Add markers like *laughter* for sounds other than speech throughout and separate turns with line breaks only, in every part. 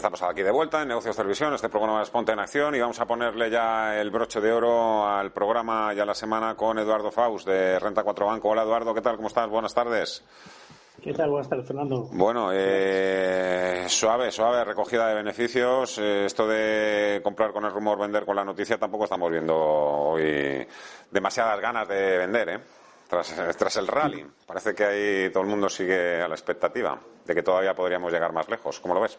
Estamos aquí de vuelta en Negocios Televisión, este programa es Ponte en Acción y vamos a ponerle ya el broche de oro al programa ya la semana con Eduardo Faust de Renta 4 Banco. Hola Eduardo, ¿qué tal? ¿Cómo estás? Buenas tardes.
¿Qué tal? Buenas tardes, Fernando.
Bueno, eh, suave, suave recogida de beneficios. Eh, esto de comprar con el rumor, vender con la noticia, tampoco estamos viendo hoy demasiadas ganas de vender, ¿eh? Tras, tras el rally. Parece que ahí todo el mundo sigue a la expectativa de que todavía podríamos llegar más lejos. ¿Cómo lo ves?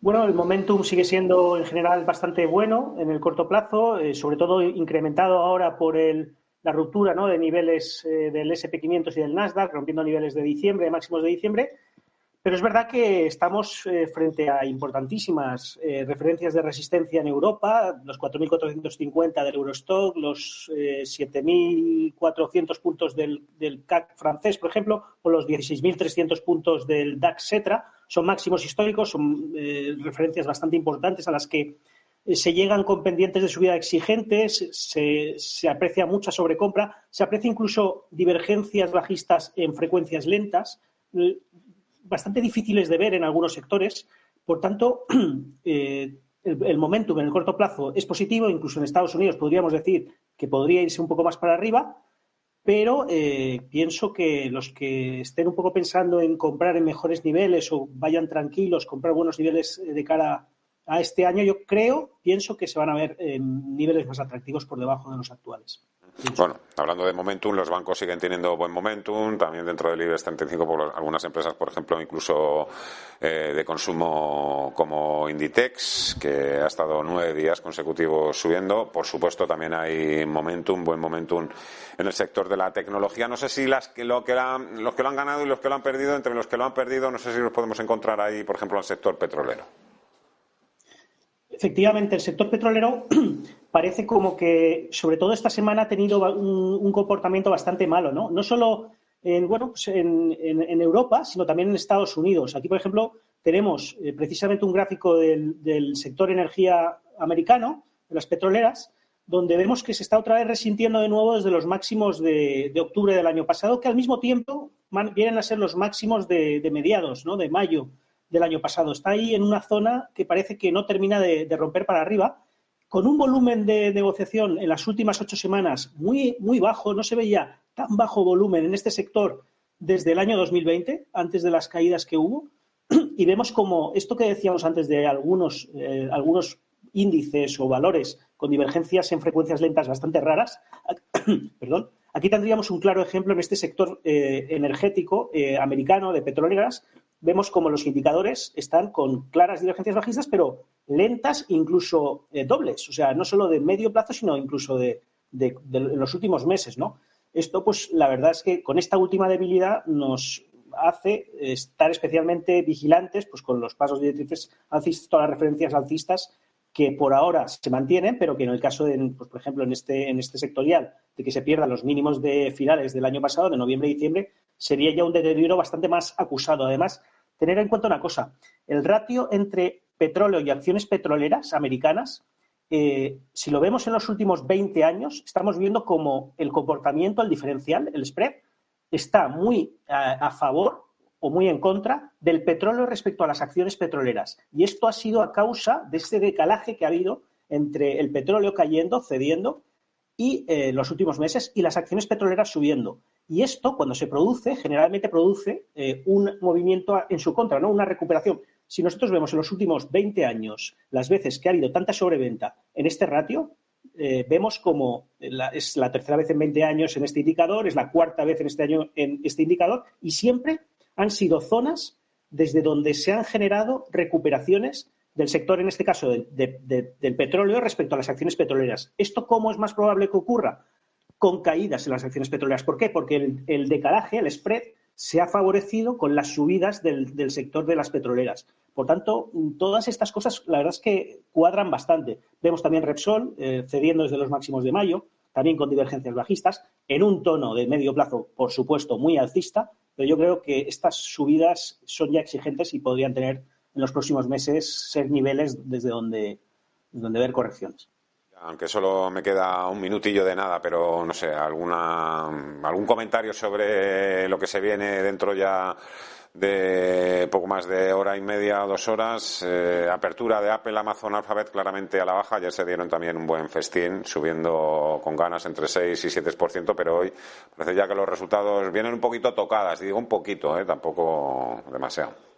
Bueno, el momentum sigue siendo en general bastante bueno en el corto plazo, eh, sobre todo incrementado ahora por el, la ruptura de niveles eh, del SP500 y del Nasdaq, rompiendo niveles de diciembre, máximos de diciembre. Pero es verdad que estamos eh, frente a importantísimas referencias de resistencia en Europa, los 4.450 del Eurostock, los eh, 7.400 puntos del, CAC francés, por ejemplo, o los 16.300 puntos del DAX Cetra. Son máximos históricos, son eh, referencias bastante importantes a las que eh, se llegan con pendientes de subida exigentes, se, se aprecia mucha sobrecompra, se aprecia incluso divergencias bajistas en frecuencias lentas bastante difíciles de ver en algunos sectores. Por tanto, *clears throat* eh, el, el, momentum en el corto plazo es positivo, incluso en Estados Unidos podríamos decir que podría irse un poco más para arriba, pero eh, pienso que los que estén un poco pensando en comprar en mejores niveles o vayan tranquilos, comprar buenos niveles de cara a este año, yo creo, pienso que se van a ver en niveles más atractivos por debajo de los actuales.
Bueno, hablando de momentum, los bancos siguen teniendo buen momentum, también dentro del IBEX 35 por algunas empresas, por ejemplo, incluso eh, de consumo como Inditex, que ha estado nueve días consecutivos subiendo. Por supuesto, también hay momentum, buen momentum en el sector de la tecnología. No sé si las lo que los que lo han ganado y los que lo han perdido, entre los que lo han perdido, no sé si los podemos encontrar ahí, por ejemplo, en el sector petrolero
efectivamente, el sector petrolero *clears throat* parece como que, sobre todo esta semana, ha tenido un, un comportamiento bastante malo, ¿no? No solo en, bueno, pues en, en, en, Europa, sino también en Estados Unidos. Aquí, por ejemplo, tenemos eh, precisamente un gráfico del, sector energía americano, de las petroleras, donde vemos que se está otra vez resintiendo de nuevo desde los máximos de, octubre del año pasado, que al mismo tiempo vienen a ser los máximos de, de mediados, ¿no? De mayo del año pasado. Está ahí en una zona que parece que no termina de, romper para arriba, con un volumen de negociación en las últimas ocho semanas muy, muy bajo. No se veía tan bajo volumen en este sector desde el año 2020, antes de las caídas que hubo. Y vemos como esto que decíamos antes de algunos, eh, algunos índices o valores con divergencias en frecuencias lentas bastante raras, *coughs* perdón, aquí tendríamos un claro ejemplo en este sector eh, energético eh, americano de petroleras, vemos como los indicadores están con claras divergencias bajistas, pero lentas, incluso eh, dobles, o sea, no solo de medio plazo, sino incluso de, de, de, los últimos meses, ¿no? Esto, pues, la verdad es que con esta última debilidad nos hace estar especialmente vigilantes, pues, con los pasos directrices alcistas, todas las referencias alcistas que por ahora se mantienen, pero que en el caso de, pues, por ejemplo, en este, en este sectorial, de que se pierdan los mínimos de finales del año pasado, de noviembre y diciembre, sería ya un deterioro bastante más acusado. Además, tener en cuenta una cosa, el ratio entre petróleo y acciones petroleras americanas, eh, si lo vemos en los últimos 20 años, estamos viendo como el comportamiento, el diferencial, el spread, está muy a, a favor o muy en contra del petróleo respecto a las acciones petroleras. Y esto ha sido a causa de este decalaje que ha habido entre el petróleo cayendo, cediendo, y eh, los últimos meses, y las acciones petroleras subiendo. Y esto, cuando se produce, generalmente produce eh, un movimiento en su contra, ¿no? una recuperación. Si nosotros vemos en los últimos 20 años las veces que ha habido tanta sobreventa en este ratio, eh, vemos como es la tercera vez en 20 años en este indicador, es la cuarta vez en este año en este indicador, y siempre han sido zonas desde donde se han generado recuperaciones del sector, en este caso de, de, de, del petróleo, respecto a las acciones petroleras. ¿Esto cómo es más probable que ocurra? Con caídas en las acciones petroleras. ¿Por qué? Porque el, el decalaje, el spread, se ha favorecido con las subidas del, sector de las petroleras. Por tanto, todas estas cosas, la verdad es que cuadran bastante. Vemos también Repsol eh, cediendo desde los máximos de mayo, también con divergencias bajistas, en un tono de medio plazo, por supuesto, muy alcista, pero yo creo que estas subidas son ya exigentes y podrían tener en los próximos meses ser niveles desde donde, donde ver correcciones.
Aunque solo me queda un minutillo de nada, pero no sé, alguna, algún comentario sobre lo que se viene dentro ya de poco más de hora y media dos horas. Eh, apertura de Apple, Amazon, Alphabet claramente a la baja. Ayer se dieron también un buen festín, subiendo con ganas entre 6 y 7%, pero hoy parece ya que los resultados vienen un poquito tocadas. Digo un poquito, eh, tampoco demasiado.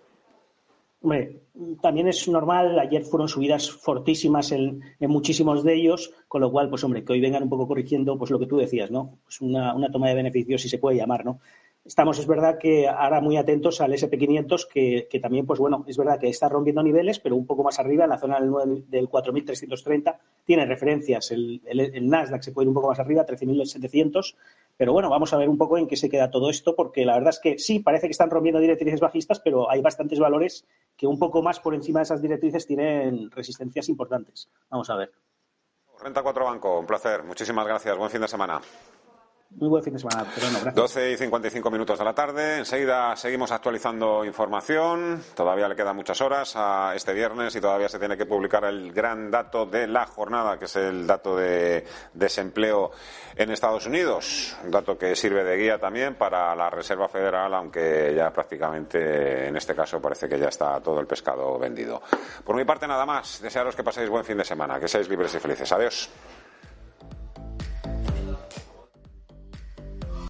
Hombre, también es normal, ayer fueron subidas fortísimas en, muchísimos de ellos, con lo cual, pues hombre, que hoy vengan un poco corrigiendo, pues lo que tú decías, ¿no? Pues una, una toma de beneficios, si se puede llamar, ¿no? Estamos, es verdad, que ahora muy atentos al SP500, que, que, también, pues bueno, es verdad que está rompiendo niveles, pero un poco más arriba, en la zona del, del 4.330, tiene referencias. El, el, el, Nasdaq se puede ir un poco más arriba, 13.700, pero bueno, vamos a ver un poco en qué se queda todo esto, porque la verdad es que sí, parece que están rompiendo directrices bajistas, pero hay bastantes valores que un poco más por encima de esas directrices tienen resistencias importantes. Vamos a ver.
Renta 4 Banco, un placer. Muchísimas gracias. Buen fin de semana.
Muy buen fin de semana. Perdón, gracias.
12 y 55 minutos de la tarde. Enseguida seguimos actualizando información. Todavía le quedan muchas horas a este viernes y todavía se tiene que publicar el gran dato de la jornada, que es el dato de desempleo en Estados Unidos. Un dato que sirve de guía también para la Reserva Federal, aunque ya prácticamente en este caso parece que ya está todo el pescado vendido. Por mi parte, nada más. Desearos que paséis buen fin de semana, que seáis libres y felices. Adiós.